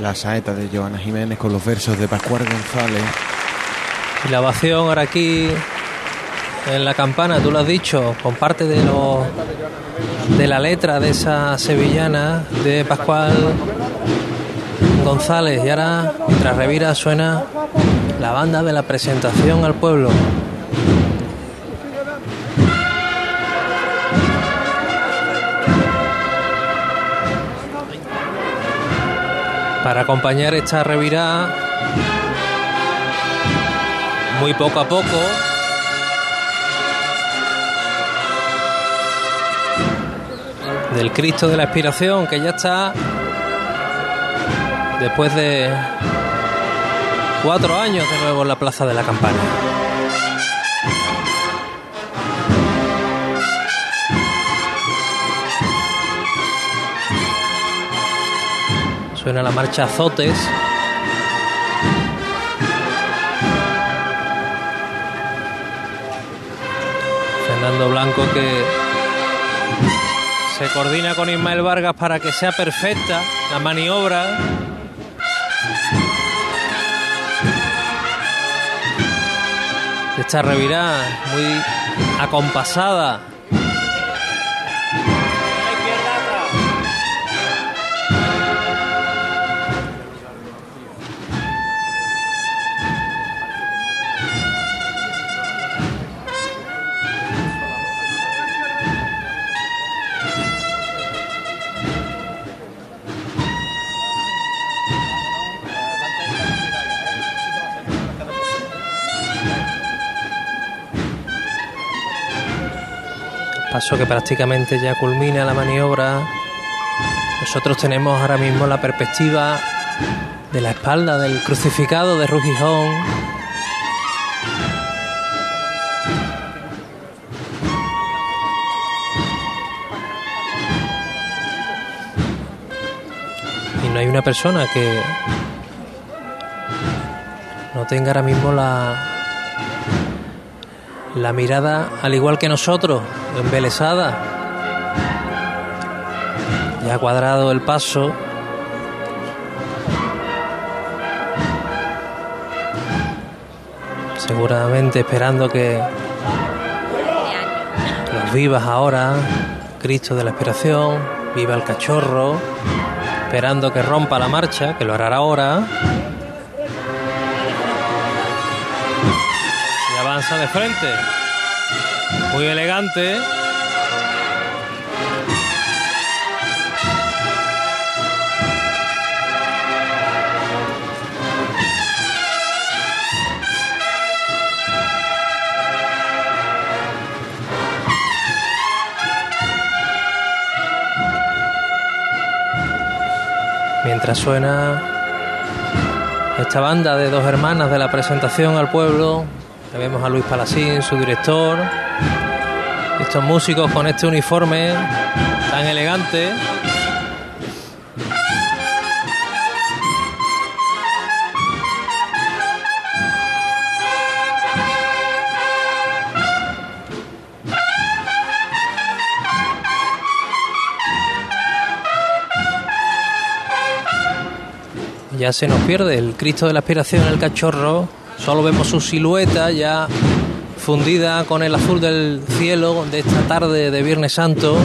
La saeta de Joana Jiménez con los versos de Pascual González. Y la ovación ahora aquí en la campana, tú lo has dicho, con parte de lo, de la letra de esa sevillana de Pascual González. Y ahora, mientras revira, suena la banda de la presentación al pueblo. Para acompañar esta revirada, muy poco a poco, del Cristo de la Expiración, que ya está después de cuatro años de nuevo en la Plaza de la Campana. Suena la marcha Azotes. Fernando Blanco que se coordina con Ismael Vargas para que sea perfecta la maniobra. Esta revirada muy acompasada. Paso que prácticamente ya culmina la maniobra. Nosotros tenemos ahora mismo la perspectiva de la espalda del crucificado de Rugijón. Y no hay una persona que no tenga ahora mismo la, la mirada, al igual que nosotros, embelesada. Ya cuadrado el paso. Seguramente esperando que los vivas ahora, Cristo de la Esperación, viva el cachorro, esperando que rompa la marcha, que lo hará ahora. Y avanza de frente. Muy elegante. Mientras suena esta banda de dos hermanas de la presentación al pueblo, vemos a Luis Palasín, su director, estos músicos con este uniforme tan elegante. Ya se nos pierde el Cristo de la Aspiración, el cachorro. Solo vemos su silueta ya con el azul del cielo de esta tarde de Viernes Santo.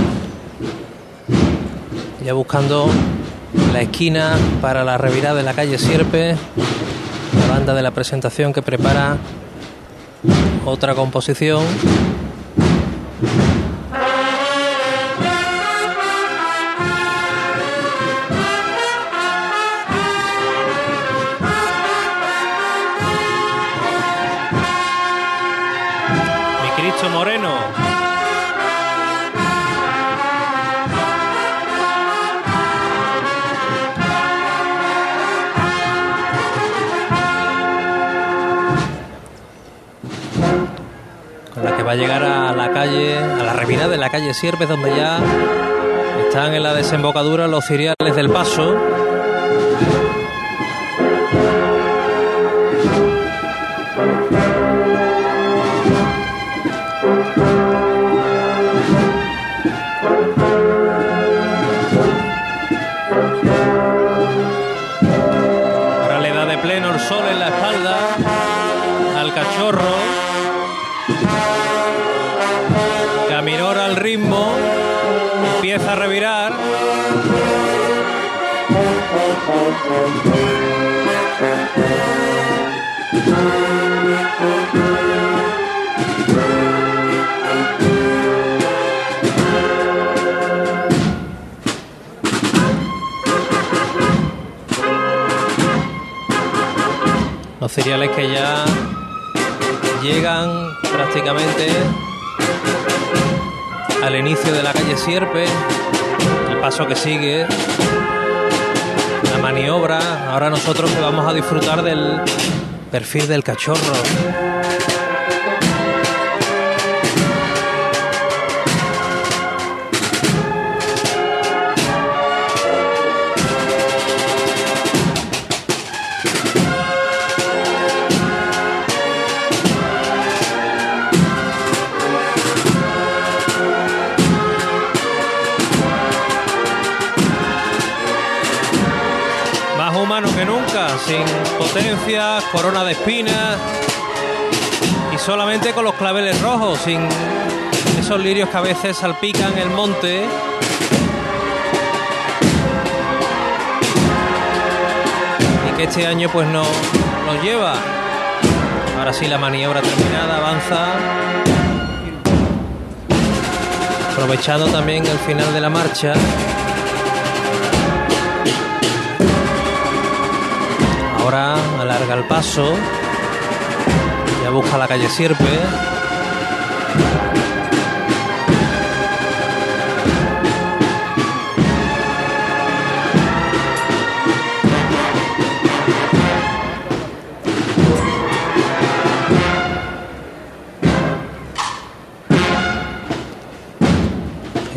Ya buscando la esquina para la revirada de la calle Sierpe. La banda de la presentación que prepara otra composición. A llegar a la calle, a la revirada de la calle Sierpes, donde ya están en la desembocadura los ciriales del paso. Cereales que ya llegan prácticamente al inicio de la calle Sierpe, el paso que sigue, la maniobra. Ahora nosotros vamos a disfrutar del perfil del cachorro. Sin potencia, corona de espinas y solamente con los claveles rojos, sin esos lirios que a veces salpican el monte. Y que este año pues no nos lleva. Ahora sí la maniobra terminada, avanza. Aprovechando también el final de la marcha. Ahora alarga el paso. Ya busca la calle Sierpe.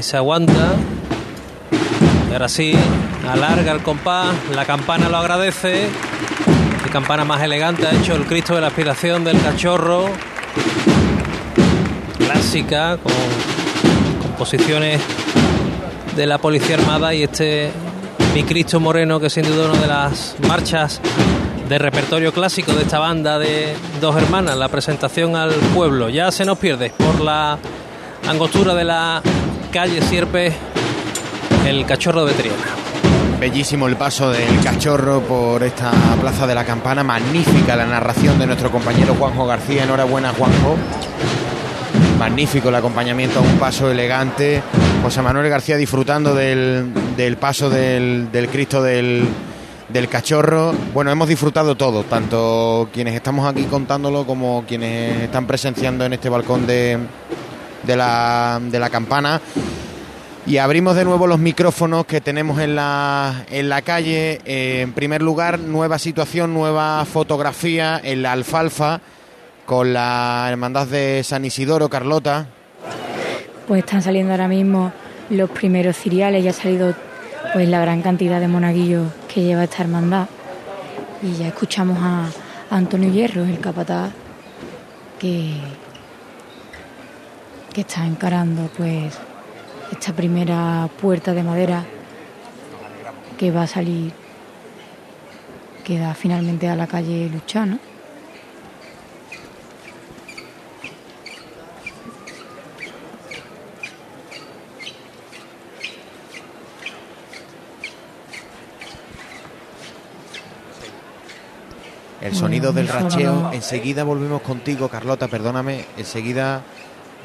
Se aguanta. Y ahora sí, alarga el compás. La campana lo agradece. Qué campana más elegante ha hecho el Cristo de la Aspiración del Cachorro. Clásica, con composiciones de la Policía Armada y este Mi Cristo Moreno, que sin duda una de las marchas de repertorio clásico de esta banda de dos hermanas, la presentación al pueblo. Ya se nos pierde por la angostura de la calle Sierpe el Cachorro de Triana. Bellísimo el paso del cachorro por esta plaza de la campana. Magnífica la narración de nuestro compañero Juanjo García. Enhorabuena, Juanjo. Magnífico el acompañamiento a un paso elegante. José Manuel García disfrutando del, del paso del, del Cristo del, del cachorro. Bueno, hemos disfrutado todo, tanto quienes estamos aquí contándolo como quienes están presenciando en este balcón de, de, la, de la campana. Y abrimos de nuevo los micrófonos que tenemos en la, en la calle. Eh, en primer lugar, nueva situación, nueva fotografía en la alfalfa con la Hermandad de San Isidoro, Carlota. Pues están saliendo ahora mismo los primeros ciriales, ya ha salido pues la gran cantidad de monaguillos que lleva esta hermandad. Y ya escuchamos a, Antonio Hierro, el capataz, que, que está encarando pues esta primera puerta de madera que va a salir, que da finalmente a la calle Luchano. El sonido del racheo. Enseguida volvemos contigo, Carlota, perdóname. Enseguida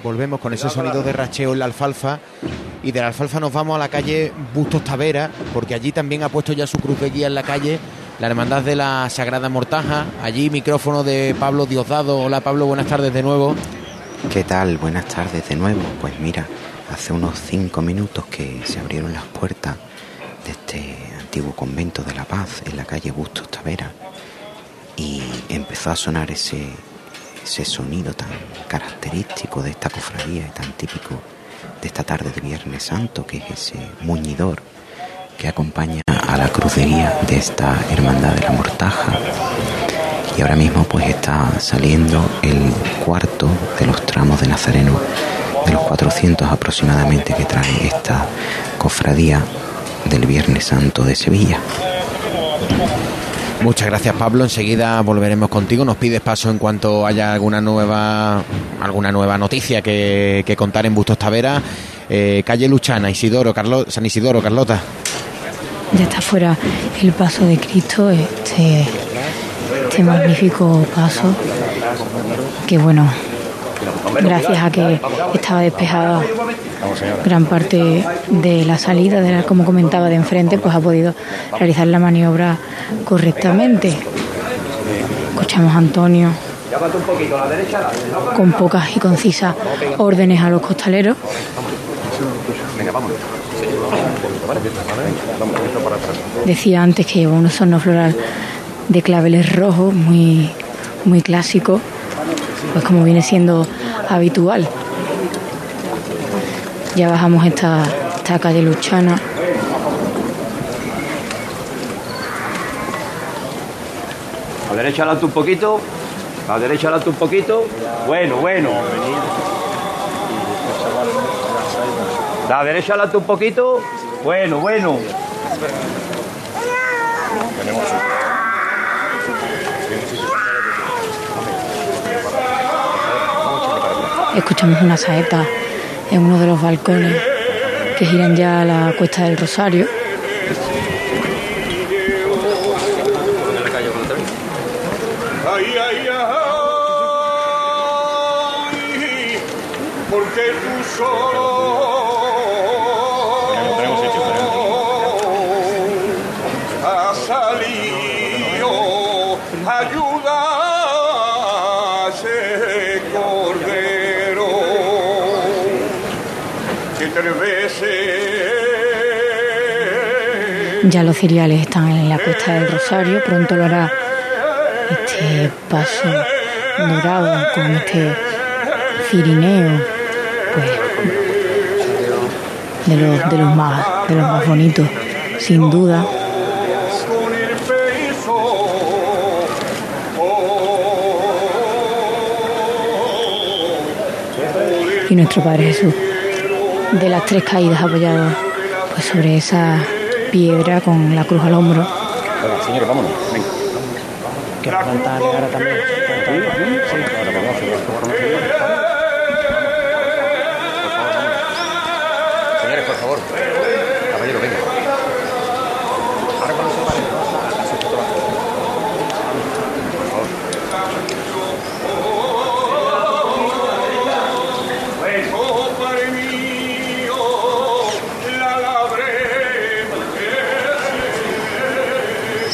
volvemos con ese sonido de racheo en la alfalfa. Y de la alfalfa nos vamos a la calle Bustos Tavera, porque allí también ha puesto ya su cruz de guía en la calle la Hermandad de la Sagrada Mortaja. Allí micrófono de Pablo Diosdado. Hola Pablo, buenas tardes de nuevo. ¿Qué tal? Buenas tardes de nuevo. Pues mira, hace unos cinco minutos que se abrieron las puertas de este antiguo convento de la paz en la calle Bustos Tavera y empezó a sonar ese, ese sonido tan característico de esta cofradía y tan típico de esta tarde de Viernes Santo, que es ese muñidor que acompaña a la crucería de esta hermandad de la mortaja. Y ahora mismo pues está saliendo el cuarto de los tramos de Nazareno, de los 400 aproximadamente que trae esta cofradía del Viernes Santo de Sevilla. Muchas gracias Pablo, enseguida volveremos contigo. Nos pides paso en cuanto haya alguna nueva alguna nueva noticia que, contar en Bustos Tavera. Eh, calle Luchana, Isidoro, Carlo, San Isidoro, Carlota. Ya está fuera el paso de Cristo, este, este magnífico paso, que bueno, gracias a que estaba despejada gran parte de la salida, como comentaba de enfrente, pues ha podido realizar la maniobra correctamente. Escuchamos a Antonio con pocas y concisas órdenes a los costaleros. Decía antes que lleva un sonno floral de claveles rojos, muy, muy clásico, pues como viene siendo habitual. Ya bajamos esta, esta calle Luchana. A la derecha adelante un poquito. A la derecha adelante un poquito. Bueno, bueno. A la derecha adelante un poquito. Bueno, bueno. Escuchamos una saeta en uno de los balcones que giran ya a la cuesta del Rosario. Porque tú solo Ya los ciriales están en la cuesta del Rosario, pronto lo hará este paso dorado con este cirineo, pues de los, de los más de los más bonitos, sin duda. y nuestro Padre Jesús de las tres caídas apoyado pues sobre esa piedra con la cruz al hombro. Señores, vámonos. Venga. Señores, por favor. Caballero, venga.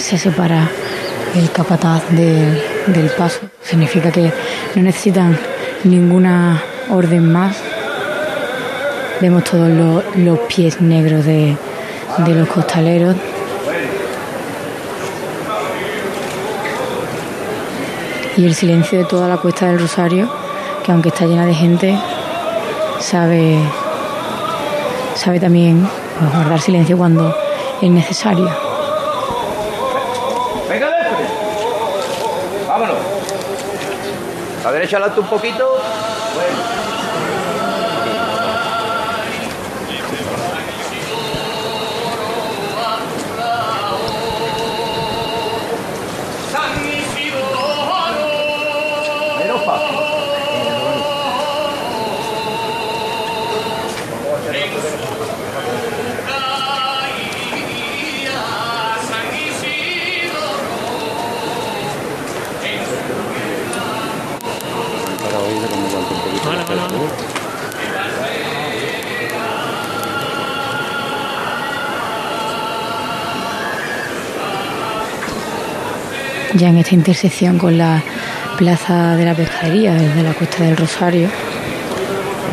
Se separa el capataz del, paso. Significa que no necesitan ninguna orden más. Vemos todos los, los pies negros de, de los costaleros. Y el silencio de toda la cuesta del Rosario, que aunque está llena de gente, sabe, sabe también guardar silencio cuando es necesario. La derecha adelante un poquito. Ya en esta intersección con la plaza de la pescadería, desde la cuesta del Rosario.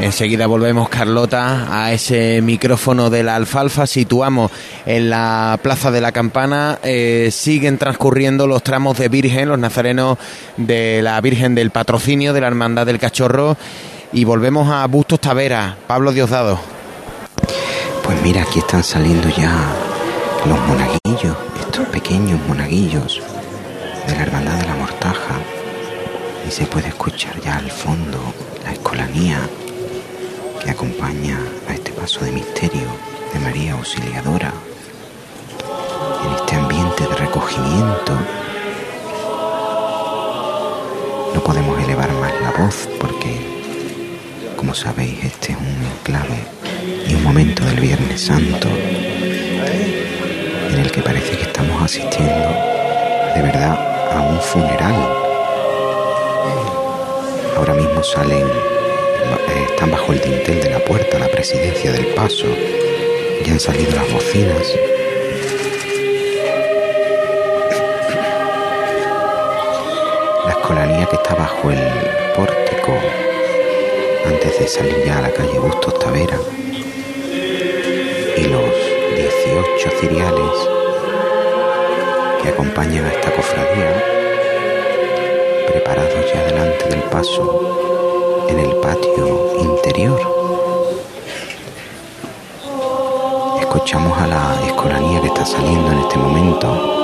Enseguida volvemos, Carlota, a ese micrófono de la alfalfa. Situamos en la Plaza de la Campana. Eh, siguen transcurriendo los tramos de Virgen, los nazarenos de la Virgen del Patrocinio, de la Hermandad del Cachorro. Y volvemos a Bustos Tavera, Pablo Diosdado. Pues mira, aquí están saliendo ya los monaguillos, estos pequeños monaguillos de la Hermandad de la Mortaja. Y se puede escuchar ya al fondo la escolanía que acompaña a este paso de misterio de María Auxiliadora. En este ambiente de recogimiento podemos elevar más la voz porque, como sabéis, este es un enclave y un momento del Viernes Santo en el que parece que estamos asistiendo de verdad a un funeral. Ahora mismo salen, están bajo el dintel de la puerta, la presidencia del paso, ya han salido las bocinas. La escolanía que está bajo el pórtico antes de salir ya a la calle Bustos Tavera y los 18 ciriales que acompañan a esta cofradía, preparados ya delante del paso en el patio interior. Escuchamos a la escolanía que está saliendo en este momento.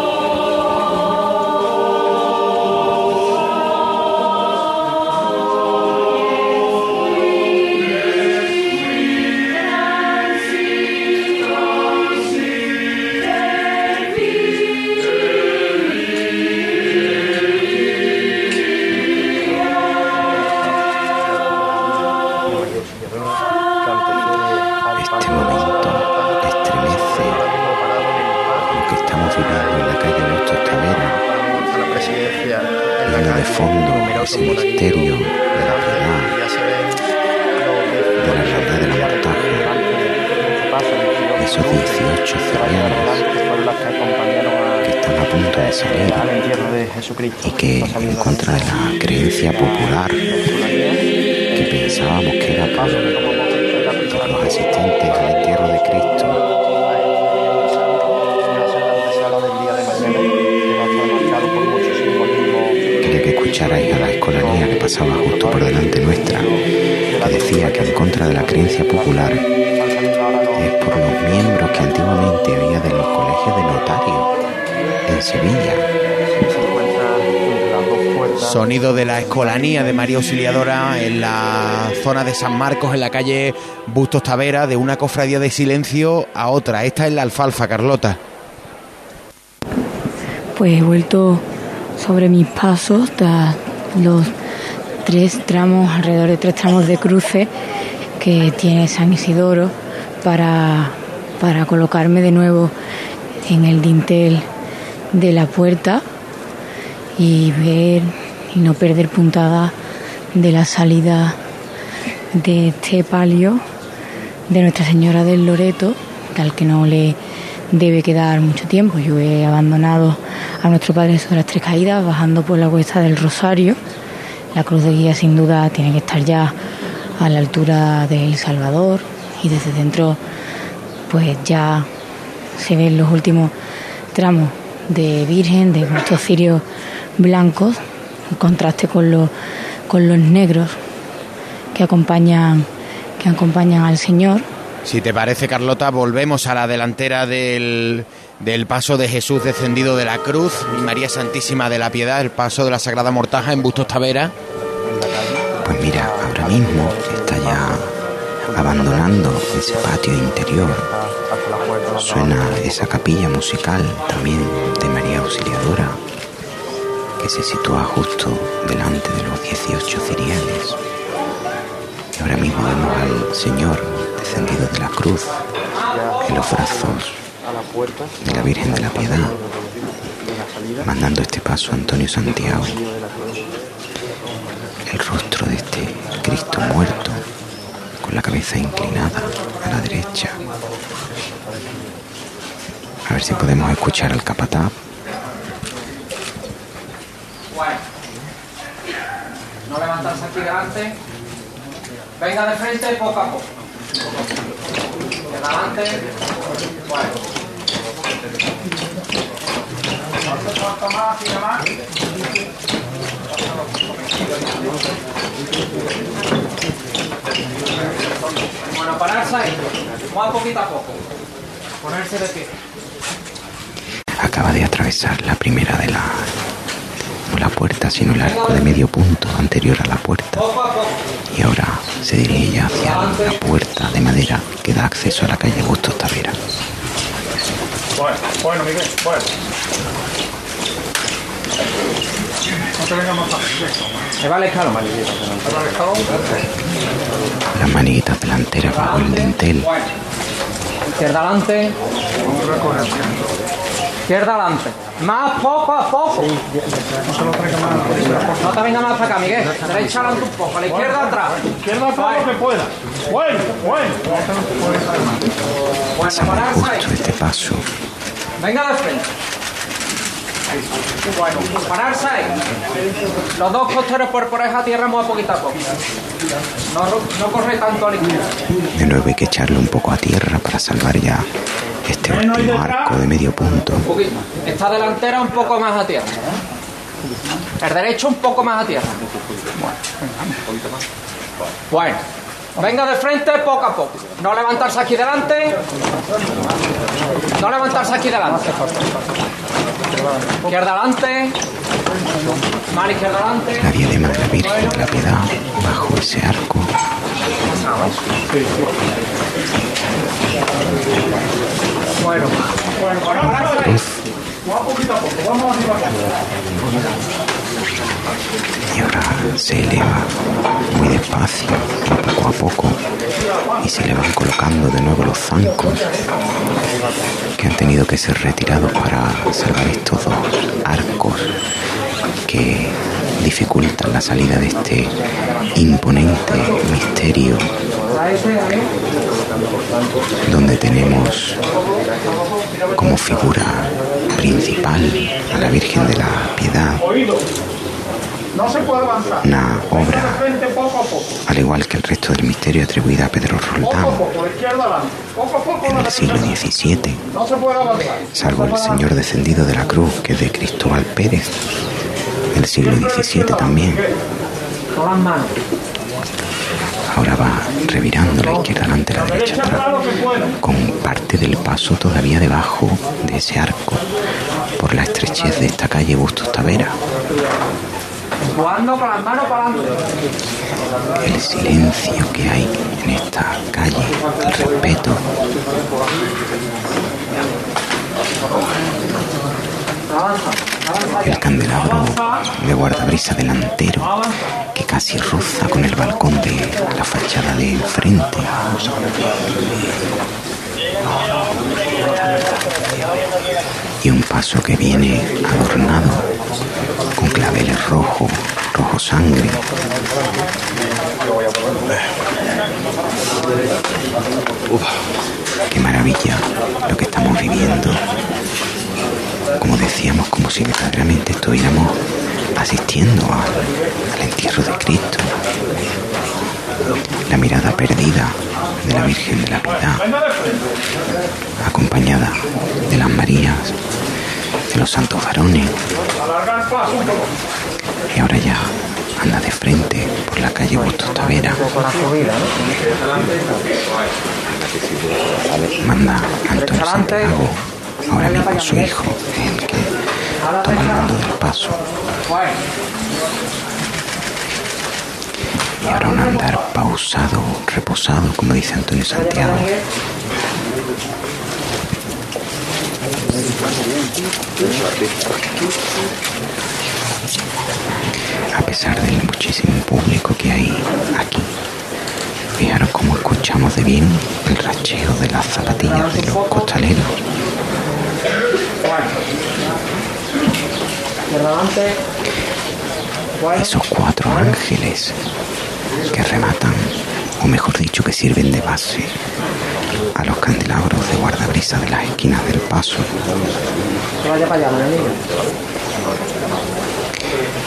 Y que en contra de la creencia popular que pensábamos que era por, por los asistentes al entierro de Cristo, quería que escucharais a la escolanía que pasaba justo por delante nuestra, que decía que en contra de la creencia popular es por los miembros que antiguamente había de los colegios de notarios Sevilla. Sonido de la escolanía de María Auxiliadora en la zona de San Marcos, en la calle Bustos Tavera, de una cofradía de silencio a otra. Esta es la alfalfa, Carlota. Pues he vuelto sobre mis pasos los tres tramos, alrededor de tres tramos de cruce que tiene San Isidoro para, para colocarme de nuevo en el dintel de la puerta y ver y no perder puntada de la salida de este palio de Nuestra Señora del Loreto, al que no le debe quedar mucho tiempo. Yo he abandonado a nuestro Padre sobre las tres caídas, bajando por la cuesta del Rosario. La cruz de guía sin duda tiene que estar ya a la altura del Salvador y desde dentro pues ya se ven los últimos tramos de Virgen, de estos cirios blancos, en contraste con los, con los negros que acompañan, que acompañan al Señor. Si te parece, Carlota, volvemos a la delantera del, del paso de Jesús descendido de la cruz y María Santísima de la Piedad, el paso de la Sagrada Mortaja en Bustos Tavera. Pues mira, ahora mismo está ya abandonando ese patio interior. Suena esa capilla musical también de María Auxiliadora, que se sitúa justo delante de los 18 ciriales. Y ahora mismo vemos al Señor descendido de la cruz en los brazos de la Virgen de la Piedad, mandando este paso a Antonio Santiago. El rostro de este Cristo muerto, con la cabeza inclinada a la derecha. A ver si podemos escuchar al capataz. No levantarse aquí delante. Venga de frente poco a poco. De adelante. Bueno. Pararse ahí. Poquito a poco. Ponerse de pie. Acaba de atravesar la primera de la no la puerta, sino el arco de medio punto anterior a la puerta. Y ahora se dirige ya hacia la puerta de madera que da acceso a la calle Bustos Tavera. Bueno, bueno, Miguel, bueno. Me va el escalón. Las maniguitas delanteras bajo el dintel. Izquierda adelante. Izquierda adelante. Más poco a poco. No te venga más para acá, Miguel. Derecha adelante un poco. A la izquierda atrás. Izquierda todo lo que pueda. Bueno, bueno. Bueno, este paso. Venga de frente. Bueno, pararse ahí. Los dos costeros por pareja tierra muy a poquito a poco. No, no corre tanto a la izquierda. De nuevo hay que echarle un poco a tierra para salvar ya este último arco de medio punto. Esta delantera un poco más a tierra. El derecho un poco más a tierra. Bueno. Venga de frente poco a poco. No levantarse aquí delante. No levantarse aquí delante. Izquierda adelante. Mano izquierda adelante. La diadema de la Virgen de la Piedad bajo ese arco. Bueno. Bueno, ahí. Y ahora se eleva muy despacio, poco a poco, y se le van colocando de nuevo los zancos que han tenido que ser retirados para salvar estos dos arcos que dificultan la salida de este imponente misterio donde tenemos como figura principal a la Virgen de la Piedad una obra, al igual que el resto del misterio atribuida a Pedro Roldán en el siglo. XVII, salvo el Señor descendido de la cruz, que es de Cristóbal Pérez, del siglo XVII también. Ahora va revirando la izquierda adelante, la derecha atrás con parte del paso todavía debajo de ese arco, por la estrechez de esta calle Bustos Tavera. Jugando con las manos para adelante. el silencio que hay en esta calle, el respeto, Avanza. El candelabro de guardabrisa delantero que casi roza con el balcón de la fachada de enfrente. Y un paso que viene adornado con claveles rojo, rojo sangre. Qué maravilla lo que estamos viviendo. Como decíamos, como si verdaderamente estuviéramos asistiendo al entierro de Cristo. La mirada perdida de la Virgen de la Piedad, acompañada de las Marías, de los santos varones, y ahora ya anda de frente por la calle Bustos Tavera. Manda Antonio Santiago, ahora mismo su hijo, el que toma el mando del paso. Y ahora un andar pausado, reposado, como dice Antonio Santiago. A pesar del muchísimo público que hay aquí, fijaros cómo escuchamos de bien el racheo de las zapatillas de los costaleros. Esos cuatro ángeles que rematan, o mejor dicho, que sirven de base a los candelabros de guardabrisa de las esquinas del paso,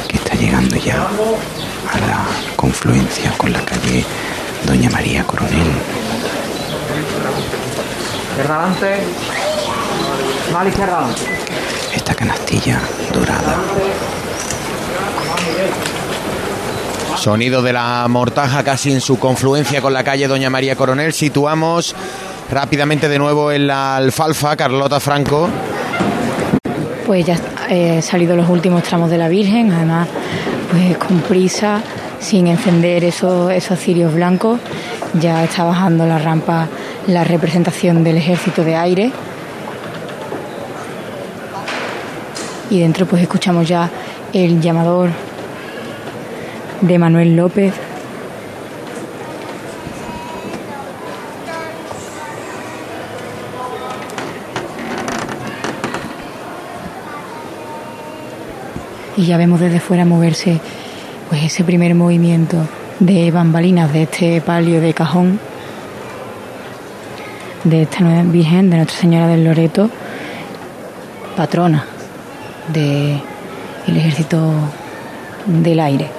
que está llegando ya a la confluencia con la calle Doña María Coronel. Izquierda. Esta canastilla dorada Sonido de la mortaja casi en su confluencia con la calle Doña María Coronel. Situamos rápidamente de nuevo en la alfalfa, Carlota Franco. Pues ya han salido los últimos tramos de la Virgen, además pues con prisa, sin encender esos, esos cirios blancos. Ya está bajando la rampa la representación del ejército de aire. Y dentro pues escuchamos ya el llamador de Manuel López. Y ya vemos desde fuera moverse pues ese primer movimiento de bambalinas de este palio de cajón de esta nueva Virgen de Nuestra Señora del Loreto, patrona del ejército del aire.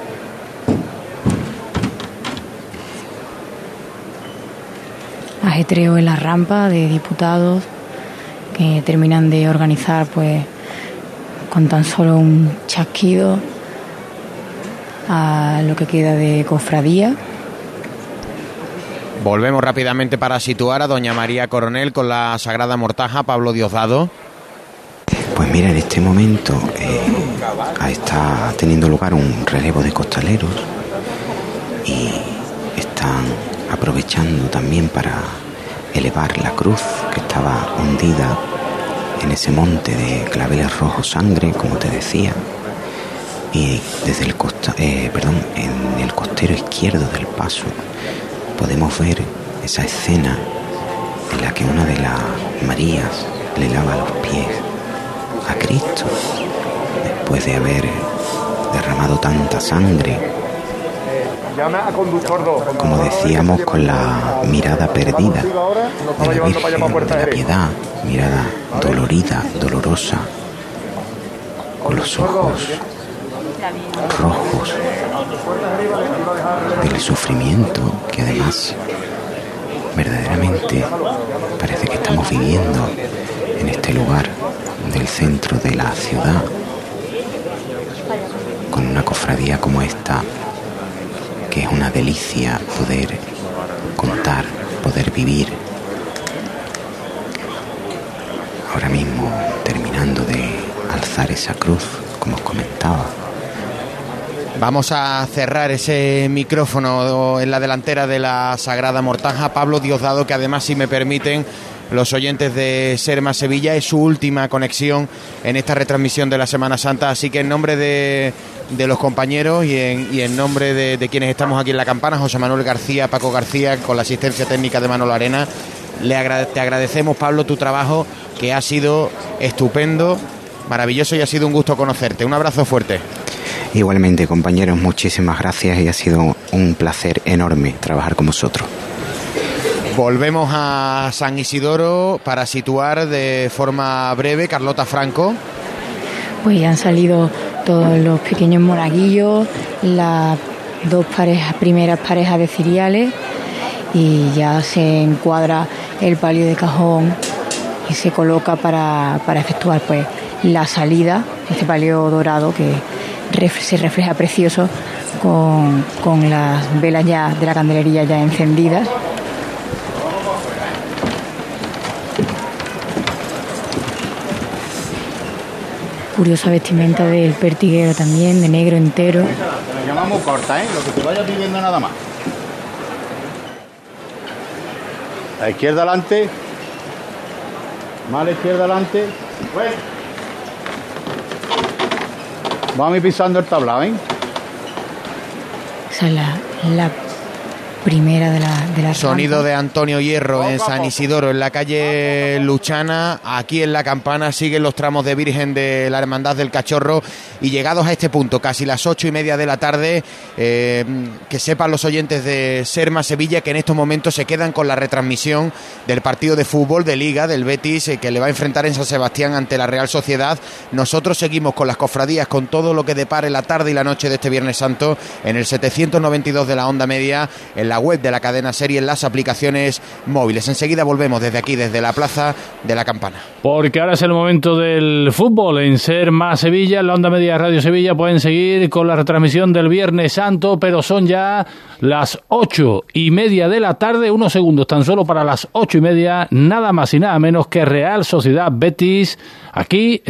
Ajetreo en la rampa de diputados que terminan de organizar pues con tan solo un chasquido a lo que queda de cofradía. Volvemos rápidamente para situar a Doña María Coronel con la Sagrada Mortaja, Pablo Diosdado. Pues mira, en este momento eh, está teniendo lugar un relevo de costaleros y están aprovechando también para elevar la cruz que estaba hundida en ese monte de claveles rojos sangre, como te decía. Y desde el costa, eh, perdón, en el costero izquierdo del paso podemos ver esa escena en la que una de las Marías le lava los pies a Cristo después de haber derramado tanta sangre. Como decíamos, con la mirada perdida de la Virgen de la Piedad, mirada dolorida, dolorosa, con los ojos rojos del sufrimiento que además verdaderamente parece que estamos viviendo en este lugar del centro de la ciudad con una cofradía como esta que es una delicia poder contar, poder vivir. Ahora mismo terminando de alzar esa cruz, como os comentaba, Vamos a cerrar ese micrófono en la delantera de la Sagrada Mortaja. Pablo Diosdado, que además, si me permiten, los oyentes de Serma Sevilla, es su última conexión en esta retransmisión de la Semana Santa. Así que en nombre de, de los compañeros y en, nombre de, quienes estamos aquí en la campana, José Manuel García, Paco García, con la asistencia técnica de Manolo Arena, le te agradecemos, Pablo, tu trabajo, que ha sido estupendo, maravilloso y ha sido un gusto conocerte. Un abrazo fuerte. Igualmente, compañeros, muchísimas gracias y ha sido un placer enorme trabajar con vosotros. Volvemos a San Isidoro para situar de forma breve Carlota Franco. Pues ya han salido todos los pequeños monaguillos, las dos parejas, primeras parejas de ciriales y ya se encuadra el palio de cajón y se coloca para, para efectuar pues la salida, este palio dorado que se refleja precioso con, con las velas ya de la candelería ya encendidas. Curiosa vestimenta del pertiguero también, de negro entero. La llamamos corta, ¿eh? Lo que te vaya pidiendo nada más. La izquierda adelante. Más la izquierda adelante. Pues. Vamos a ir pisando el tablado, ¿eh? Es la, la primera de la, de la Sonido de Antonio Hierro en San Isidoro, en la calle Luchana. Aquí en la campana siguen los tramos de Virgen de la Hermandad del Cachorro. Y llegados a este punto, casi las ocho y media de la tarde, eh, que sepan los oyentes de Serma Sevilla que en estos momentos se quedan con la retransmisión del partido de fútbol de Liga del Betis eh, que le va a enfrentar en San Sebastián ante la Real Sociedad. Nosotros seguimos con las cofradías, con todo lo que depare la tarde y la noche de este Viernes Santo en el 792 de la onda media, en la web de la cadena serie, en las aplicaciones móviles. Enseguida volvemos desde aquí, desde la plaza de la Campana. Porque ahora es el momento del fútbol en Serma Sevilla, en la onda media Radio Sevilla pueden seguir con la retransmisión del Viernes Santo, pero son ya las ocho y media de la tarde, unos segundos tan solo para las ocho y media, nada más y nada menos que Real Sociedad Betis, aquí